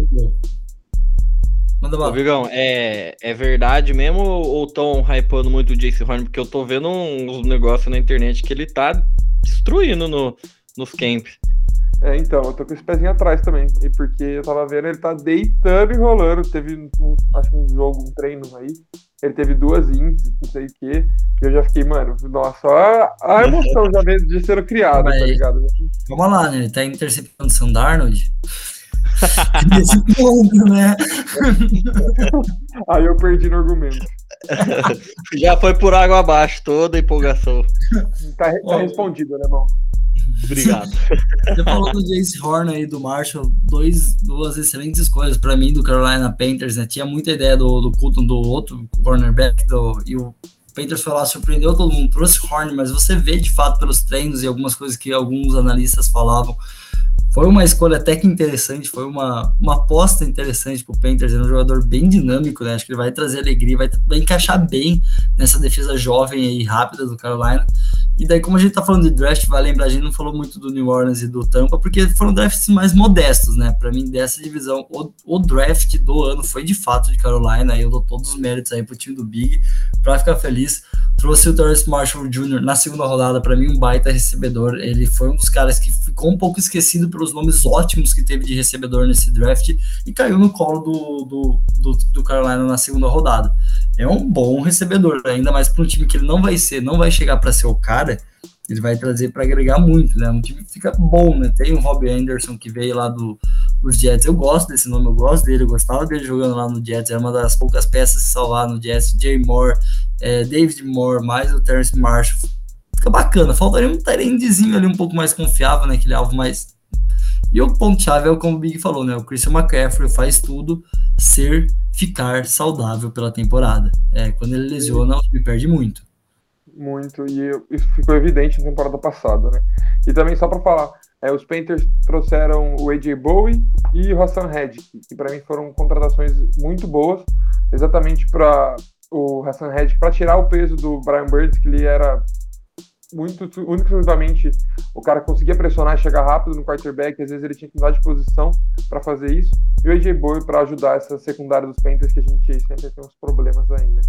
Manda lá. Ô, Bigão, é, é verdade mesmo ou estão hypando muito o Jace Horn? Porque eu tô vendo uns negócios na internet que ele tá destruindo no, nos camps. É, então, eu tô com esse pezinho atrás também. E porque eu tava vendo, ele tá deitando e rolando. Teve, um, acho que um jogo, um treino aí. Ele teve duas índices, não sei o quê. E eu já fiquei, mano, nossa, a, a emoção já veio de ser criado, Mas, tá ligado? Vamos lá, né? Ele tá interceptando o Sam Darnold. Nesse ponto, né? aí eu perdi no argumento. já foi por água abaixo toda a empolgação. Tá, tá respondido, né, irmão? Obrigado. Você falou do Jace Horn aí, do Marshall, dois, duas excelentes escolhas para mim do Carolina Panthers, né? Tinha muita ideia do, do Colton, do outro cornerback, do, e o Panthers foi lá, surpreendeu todo mundo, trouxe Horn, mas você vê de fato pelos treinos e algumas coisas que alguns analistas falavam, foi uma escolha até que interessante, foi uma, uma aposta interessante para o Panthers, é um jogador bem dinâmico, né? Acho que ele vai trazer alegria, vai, vai encaixar bem nessa defesa jovem e rápida do Carolina. E daí, como a gente tá falando de draft, vai lembrar, a gente não falou muito do New Orleans e do Tampa, porque foram drafts mais modestos, né? Para mim, dessa divisão, o, o, draft do ano foi de fato de Carolina, eu dou todos os méritos aí pro time do Big, para ficar feliz. Trouxe o Terrence Marshall Jr. na segunda rodada, para mim, um baita recebedor. Ele foi um dos caras que ficou um pouco esquecido pelos nomes ótimos que teve de recebedor nesse draft e caiu no colo do, do, do, do Carolina na segunda rodada. É um bom recebedor, ainda mais para um time que ele não vai ser, não vai chegar para ser o cara ele vai trazer para agregar muito, né? Um time fica bom, né? Tem o Robbie Anderson que veio lá do, dos Jets. Eu gosto desse nome, eu gosto dele, eu gostava dele jogando lá no Jets. Era uma das poucas peças que salvar no Jets. Jay Moore, é, David Moore, mais o Terrence Marshall. Fica bacana. Faltaria um Tyrandezinho ali um pouco mais confiável, né? Aquele alvo mais. E o ponto-chave é o como o Big falou, né? O Christian McCaffrey faz tudo ser, ficar saudável pela temporada. É, quando ele lesiona, time perde muito muito, e isso ficou evidente na temporada passada, né? E também, só para falar, é, os Panthers trouxeram o AJ Bowie e o Hassan Reddick, que para mim foram contratações muito boas, exatamente para o Hassan Reddick, para tirar o peso do Brian Burns, que ele era muito, unicamente o cara conseguia pressionar e chegar rápido no quarterback, às vezes ele tinha que mudar de posição para fazer isso, e o AJ Bowie para ajudar essa secundária dos Panthers que a gente sempre tem uns problemas aí, né?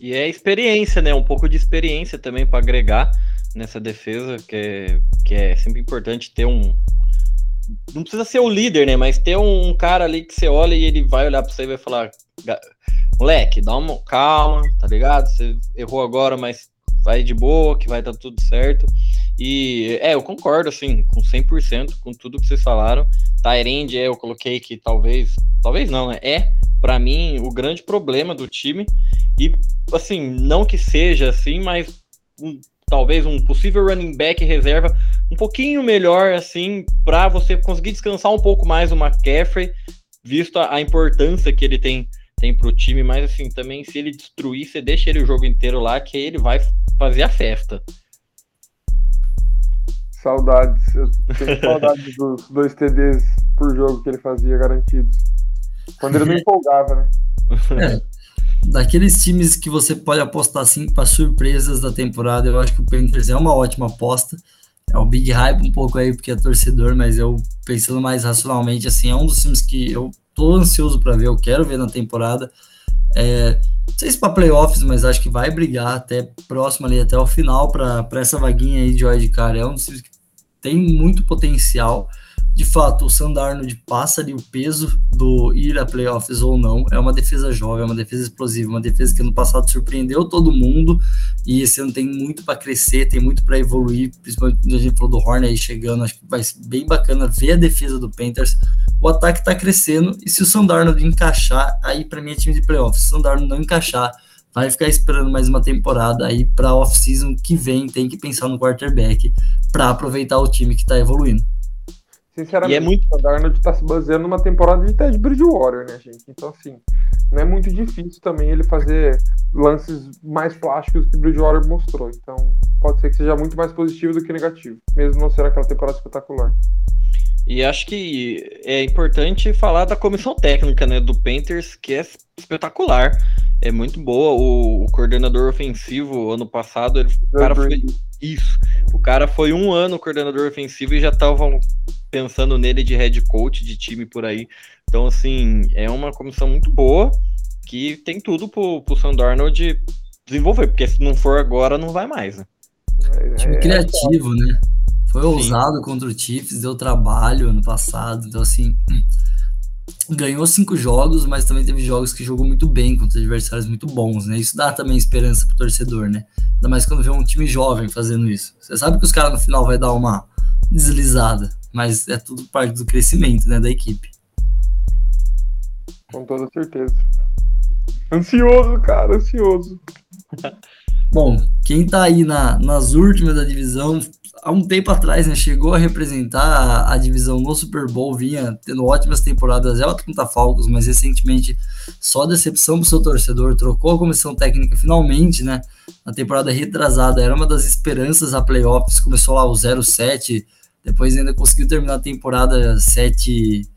E é experiência, né? Um pouco de experiência também para agregar nessa defesa, que é, que é sempre importante ter um. Não precisa ser o líder, né? Mas ter um cara ali que você olha e ele vai olhar para você e vai falar: moleque, dá uma calma, tá ligado? Você errou agora, mas vai de boa, que vai estar tudo certo. E é, eu concordo, assim, com 100% com tudo que vocês falaram. Tyrande, é, eu coloquei que talvez, talvez não, né? É, para mim, o grande problema do time. E, assim, não que seja assim, mas um, talvez um possível running back reserva um pouquinho melhor, assim, para você conseguir descansar um pouco mais o McCaffrey, visto a, a importância que ele tem tem pro time, mas assim, também se ele destruir, você deixa ele o jogo inteiro lá, que ele vai fazer a festa. Saudades. Eu tenho saudades [laughs] dos dois TDs por jogo que ele fazia garantidos. Quando ele não empolgava, né? É, daqueles times que você pode apostar assim para surpresas da temporada, eu acho que o Panthers é uma ótima aposta. É o big hype um pouco aí porque é torcedor, mas eu pensando mais racionalmente assim, é um dos times que eu tô ansioso para ver, eu quero ver na temporada. É, não sei se para playoffs, mas acho que vai brigar até próximo ali, até o final, para essa vaguinha aí de wildcard. É um dos times que tem muito potencial de fato, o Sandarno passa ali o peso do ir a playoffs ou não. É uma defesa jovem, é uma defesa explosiva, uma defesa que no passado surpreendeu todo mundo e esse ano tem muito para crescer, tem muito para evoluir. Principalmente a gente falou do Horn aí chegando, acho que vai ser bem bacana ver a defesa do Panthers. O ataque está crescendo e se o Sandarno encaixar, aí para mim é time de playoffs. Se o Sandarno não encaixar, vai ficar esperando mais uma temporada aí para off-season que vem, tem que pensar no quarterback para aproveitar o time que está evoluindo. Sinceramente, e é muito... o Darnold está se baseando numa temporada de Ted Bridgewater, né, gente? Então, assim, não é muito difícil também ele fazer lances mais plásticos que o Bridgewater mostrou. Então, pode ser que seja muito mais positivo do que negativo, mesmo não ser aquela temporada espetacular. E acho que é importante falar da comissão técnica, né, do Panthers, que é espetacular. É muito boa. O, o coordenador ofensivo, ano passado, ele, o cara foi. Isso. O cara foi um ano coordenador ofensivo e já estavam pensando nele de head coach de time por aí. Então, assim, é uma comissão muito boa que tem tudo pro, pro Sam Darnold desenvolver, porque se não for agora, não vai mais. Né? É, time é, criativo, né? Foi Sim. ousado contra o Chiefs, deu trabalho ano passado, então assim, [clears throat] ganhou cinco jogos, mas também teve jogos que jogou muito bem contra adversários muito bons, né? Isso dá também esperança pro torcedor, né? Ainda mais quando vê um time jovem fazendo isso. Você sabe que os caras no final vai dar uma deslizada, mas é tudo parte do crescimento, né, da equipe. Com toda certeza. Ansioso, cara, ansioso. [laughs] Bom, quem tá aí na, nas últimas da divisão, há um tempo atrás, né, chegou a representar a, divisão no Super Bowl, vinha tendo ótimas temporadas, o Atlanta Falcons, mas recentemente só decepção pro seu torcedor, trocou a comissão técnica finalmente, né, na temporada retrasada, era uma das esperanças a playoffs, começou lá o 0-7, depois ainda conseguiu terminar a temporada 7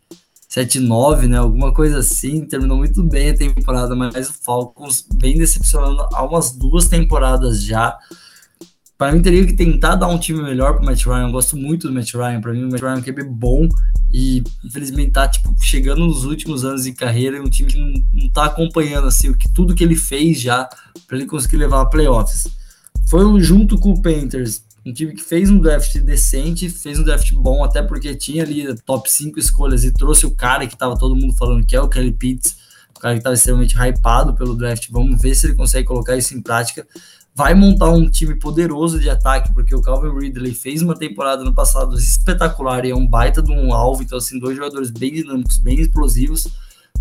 7-9, né? Alguma coisa assim. Terminou muito bem a temporada, mas o Falcons vem decepcionando há umas duas temporadas já. Para mim, teria que tentar dar um time melhor pro Matt Ryan. Eu gosto muito do Matt Ryan. Para mim, o Matt Ryan é um QB bom e, infelizmente, tá tipo, chegando nos últimos anos de carreira. um time que não, não tá acompanhando assim, o que, tudo que ele fez já para ele conseguir levar a playoffs. Foi junto com o Panthers um time que fez um draft decente, fez um draft bom, até porque tinha ali top 5 escolhas e trouxe o cara que tava todo mundo falando que é o Kelly Pitts, o cara que estava extremamente hypado pelo draft. Vamos ver se ele consegue colocar isso em prática. Vai montar um time poderoso de ataque, porque o Calvin Ridley fez uma temporada no passado espetacular e é um baita de um alvo. Então, assim, dois jogadores bem dinâmicos, bem explosivos.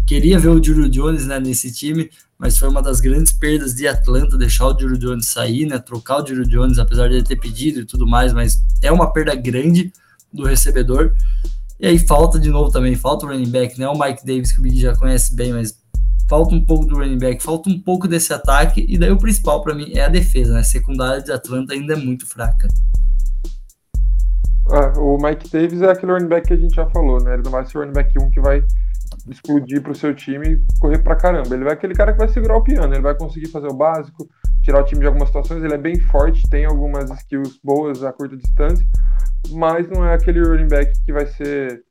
Queria ver o Julio Jones né, nesse time, mas foi uma das grandes perdas de Atlanta deixar o Julio Jones sair, né? Trocar o Julio Jones, apesar de ele ter pedido e tudo mais, mas é uma perda grande do recebedor. E aí falta de novo também, falta o running back, né? O Mike Davis, que o Big já conhece bem, mas falta um pouco do running back, falta um pouco desse ataque, e daí o principal para mim é a defesa, né? A secundária de Atlanta ainda é muito fraca. Ah, o Mike Davis é aquele running back que a gente já falou, né? Ele não vai ser o running back 1 que vai explodir para o seu time e correr para caramba. Ele vai aquele cara que vai segurar o piano, ele vai conseguir fazer o básico, tirar o time de algumas situações. Ele é bem forte, tem algumas skills boas a curta distância, mas não é aquele running back que vai ser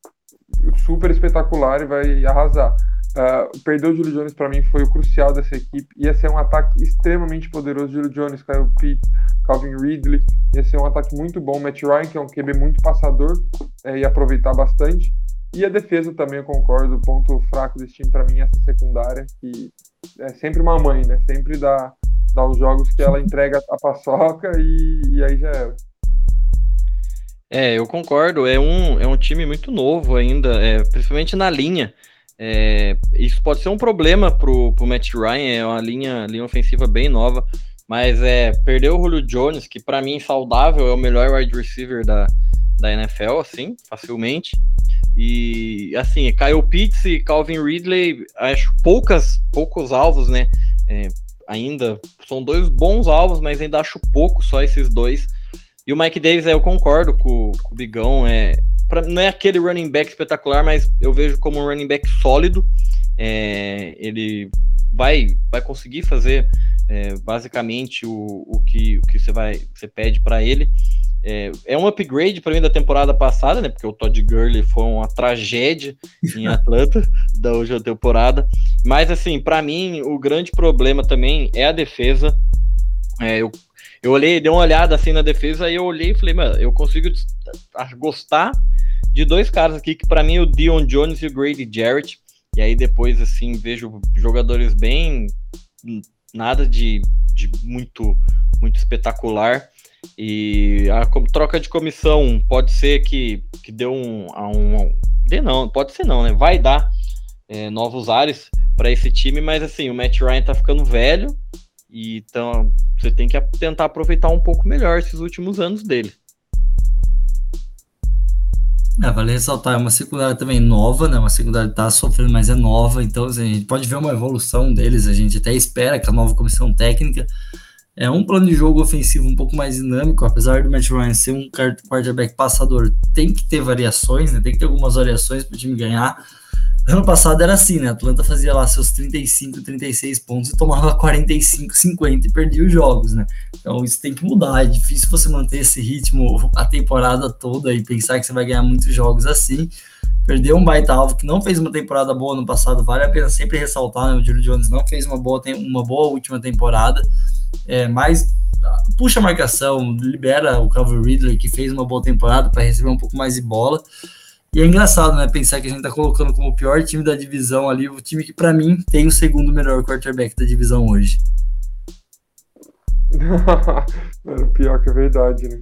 super espetacular e vai arrasar. Uh, perder o Julio Jones para mim foi o crucial dessa equipe. Ia ser um ataque extremamente poderoso. Julio Jones, Kyle Pitts, Calvin Ridley. Ia ser um ataque muito bom. Matt Ryan, que é um QB muito passador, é, ia aproveitar bastante. E a defesa também, eu concordo. O ponto fraco desse time para mim é essa secundária, que é sempre uma mãe, né? Sempre dá, dá os jogos que ela entrega a paçoca e, e aí já era. É, eu concordo. É um, é um time muito novo ainda, é, principalmente na linha. É, isso pode ser um problema pro, pro Matt Ryan, é uma linha, linha ofensiva bem nova, mas é perder o Julio Jones, que para mim saudável é o melhor wide receiver da, da NFL, assim, facilmente. E assim, Kyle Pitts e Calvin Ridley, acho poucas, poucos alvos, né? É, ainda são dois bons alvos, mas ainda acho pouco só esses dois. E o Mike Davis, eu concordo com, com o Bigão, é, pra, não é aquele running back espetacular, mas eu vejo como um running back sólido. É, ele vai, vai conseguir fazer é, basicamente o, o, que, o que você vai você pede para ele. É, é um upgrade para mim da temporada passada, né? Porque o Todd Gurley foi uma tragédia em [laughs] Atlanta da última temporada. Mas, assim, para mim, o grande problema também é a defesa. É, eu, eu olhei, dei uma olhada assim na defesa e eu olhei e falei, mano, eu consigo gostar de dois caras aqui que para mim é o Dion Jones e o Grady Jarrett. E aí depois, assim, vejo jogadores bem. nada de, de muito, muito espetacular. E a troca de comissão pode ser que, que dê um, um. Dê não, pode ser não, né? Vai dar é, novos ares para esse time, mas assim, o Matt Ryan tá ficando velho, e então você tem que tentar aproveitar um pouco melhor esses últimos anos dele. É, vale ressaltar, é uma secundária também nova, né? Uma secundária que tá sofrendo, mas é nova, então assim, a gente pode ver uma evolução deles, a gente até espera que a nova comissão técnica é um plano de jogo ofensivo um pouco mais dinâmico, apesar do Matt Ryan ser um quarterback passador, tem que ter variações, né? Tem que ter algumas variações para o time ganhar. Ano passado era assim, né? Atlanta fazia lá seus 35, 36 pontos e tomava 45, 50 e perdia os jogos, né? Então isso tem que mudar. É difícil você manter esse ritmo a temporada toda e pensar que você vai ganhar muitos jogos assim. Perdeu um baita alvo que não fez uma temporada boa no passado, vale a pena sempre ressaltar, né? O Julio Jones não fez uma boa, uma boa última temporada é, mais puxa a marcação, libera o Calvin Ridley, que fez uma boa temporada, para receber um pouco mais de bola. E é engraçado, né, pensar que a gente tá colocando como o pior time da divisão ali, o time que para mim tem o segundo melhor quarterback da divisão hoje. [laughs] Mano, pior que é verdade, né?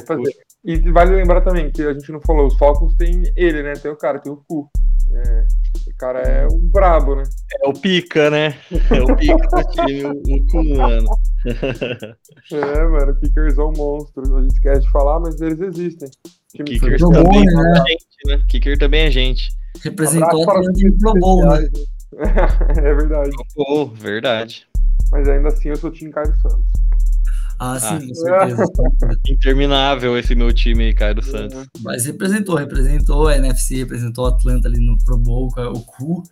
fazer. E vale lembrar também que a gente não falou, os Falcons tem ele, né? Tem o cara, tem o Cu. É, o cara é um brabo, né? É o pica, né? É o pica do time, o, o Cu, mano. [laughs] é, mano, Kickers é um monstro. A gente esquece de falar, mas eles existem. Kicker também né? é gente, né? Kicker também é gente. Representou o Atlanta Pro Bowl, né? [laughs] é verdade. Oh, verdade. Mas ainda assim eu sou o Tim Caio Santos. Ah, sim, ah. com certeza. [laughs] Interminável esse meu time aí, Caio Santos. Mas representou, representou a NFC, representou o Atlanta ali no Pro Bowl, o Cu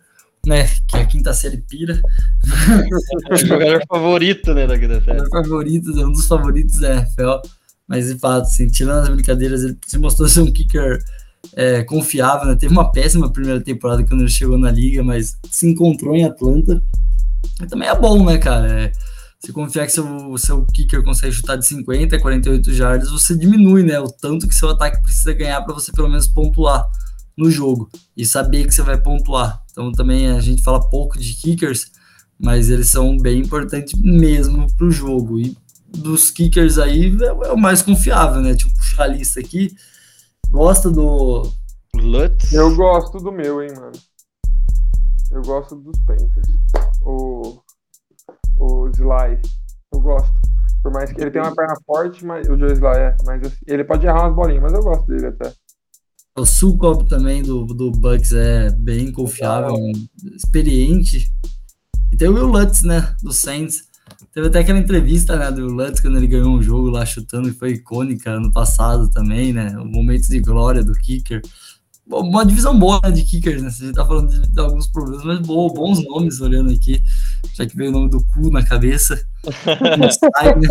né? Que é a quinta série pira. [laughs] É o jogador favorito, né, da quinta série. O favorito, um dos favoritos da NFL. Mas de fato, assim, tirando as brincadeiras, ele se mostrou ser um kicker é, confiável, né? Teve uma péssima primeira temporada quando ele chegou na liga, mas se encontrou em Atlanta. E também é bom, né, cara? É, se confiar que seu, seu kicker consegue chutar de 50 48 jardas, você diminui, né? O tanto que seu ataque precisa ganhar para você pelo menos pontuar no jogo e saber que você vai pontuar. Então também a gente fala pouco de kickers, mas eles são bem importantes mesmo para o jogo. E dos kickers aí é, é, o mais confiável, né? Tipo, puxar a lista aqui. Gosta do. Lutz? Eu gosto do meu, hein, mano. Eu gosto dos Panthers. O. O Sly. Eu gosto. Por mais que ele tenha uma perna forte, mas o Joe Sly é. Mas assim, ele pode errar umas bolinhas, mas eu gosto dele até. O Sulcop também do, do Bucks é bem confiável, experiente. E tem o Will Lutz, né, do Saints. Teve até aquela entrevista, né, do Lutz quando ele ganhou um jogo lá chutando, que foi icônica no passado também, né, momentos de glória do kicker. Uma divisão boa né, de kickers, né, a gente tá falando de, de alguns problemas, mas boa, bons nomes olhando aqui, já que veio o nome do cu na cabeça. Não sai, né?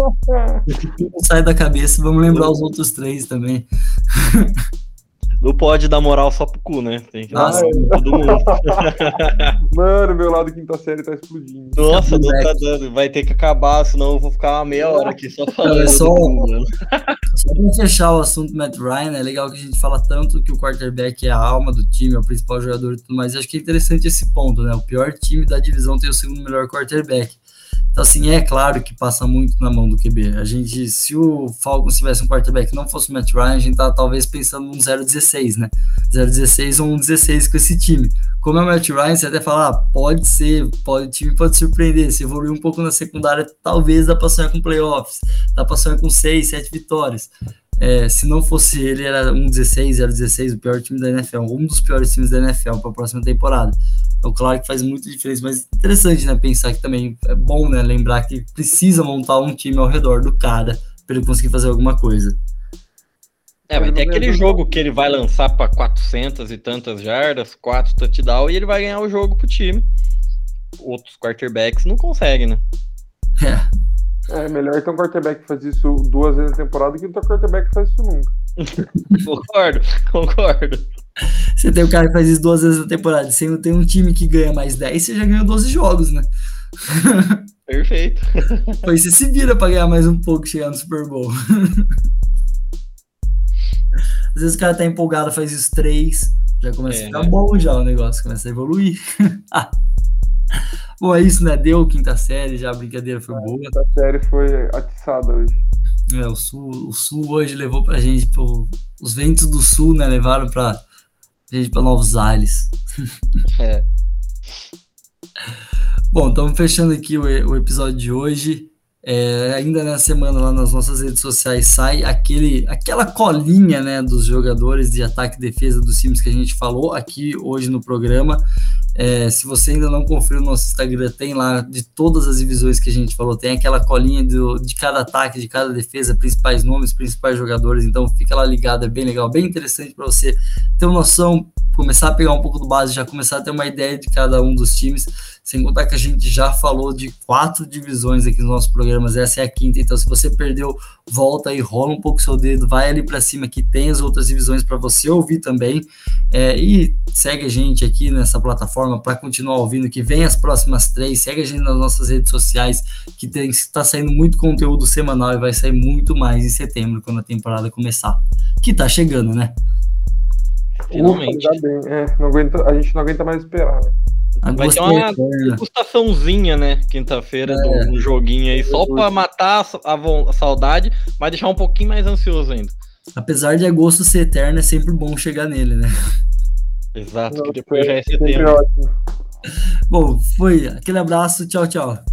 [laughs] Não sai da cabeça, vamos lembrar os outros três também. [laughs] Não pode dar moral só pro cu, né? Tem que dar todo mundo. [laughs] Mano, meu lado quinta série tá explodindo. Nossa, não tá dando. Vai ter que acabar, senão eu vou ficar uma meia hora aqui só falando. É só, cu, só pra fechar o assunto do Matt Ryan, é legal que a gente fala tanto que o quarterback é a alma do time, é o principal jogador e tudo mais. Acho que é interessante esse ponto, né? O pior time da divisão tem o segundo melhor quarterback. Então, assim, é claro que passa muito na mão do QB. A gente, se o Falcons tivesse um quarterback que não fosse o Matt Ryan, a gente tá talvez pensando num 0-16, né? 0-16 ou um 16 com esse time. Como é o Matt Ryan, você até fala, ah, pode ser, pode, o time pode surpreender. Se evoluir um pouco na secundária, talvez dá pra sonhar com playoffs, dá pra sonhar com 6, 7 vitórias. É, se não fosse ele, era um 16, 016, o pior time da NFL, um dos piores times da NFL para a próxima temporada. Então, claro que faz muita diferença, mas interessante, né? Pensar que também é bom, né? Lembrar que precisa montar um time ao redor do cara para ele conseguir fazer alguma coisa. É, vai ter aquele jogo que ele vai lançar para 400 e tantas jardas, 4 touchdowns, e ele vai ganhar o jogo pro time. Outros quarterbacks não conseguem, né? [laughs] [laughs] É. É melhor ter um quarterback que faz isso duas vezes na temporada que um quarterback que faz isso nunca. [laughs] concordo, concordo. Você tem o cara que faz isso duas vezes na temporada. Você tem um time que ganha mais 10, você já ganhou 12 jogos, né? [laughs] Perfeito. [laughs] Aí você se vira pra ganhar mais um pouco chegar no Super Bowl. Às vezes o cara tá empolgado, faz isso três, já começa é, a ficar né? bom já o negócio, começa a evoluir. Bom, é isso, né? Deu quinta série, já a brincadeira foi boa. A quinta série foi atiçada hoje. É, o Sul, o Sul hoje levou pra gente, pro, os ventos do Sul, né? Levaram pra gente pra Novos Aires. [laughs] É. Bom, estamos fechando aqui o, o episódio de hoje. É, ainda na semana lá nas nossas redes sociais sai aquele, aquela colinha né, dos jogadores de ataque e defesa dos times que a gente falou aqui hoje no programa. É, se você ainda não conferiu o nosso Instagram, tem lá de todas as divisões que a gente falou, tem aquela colinha do, de cada ataque, de cada defesa, principais nomes, principais jogadores. Então fica lá ligado, é bem legal, bem interessante para você ter uma noção, começar a pegar um pouco do base, já começar a ter uma ideia de cada um dos times. Sem contar que a gente já falou de quatro divisões aqui nos nossos programas, essa é a quinta. Então, se você perdeu, volta e rola um pouco seu dedo, vai ali para cima que tem as outras divisões para você ouvir também. É, e segue a gente aqui nessa plataforma para continuar ouvindo, que vem as próximas três. Segue a gente nas nossas redes sociais, que está saindo muito conteúdo semanal e vai sair muito mais em setembro, quando a temporada começar. Que tá chegando, né? Finalmente. Bem. É, não aguenta, a gente não aguenta mais esperar, né? Vai ter uma degustaçãozinha, né? Quinta-feira, é. um joguinho aí, só pra matar a, saudade, mas deixar um pouquinho mais ansioso ainda. Apesar de agosto ser eterno, é sempre bom chegar nele, né? Exato, que depois já é setembro. Bom, foi. Aquele abraço, tchau, tchau.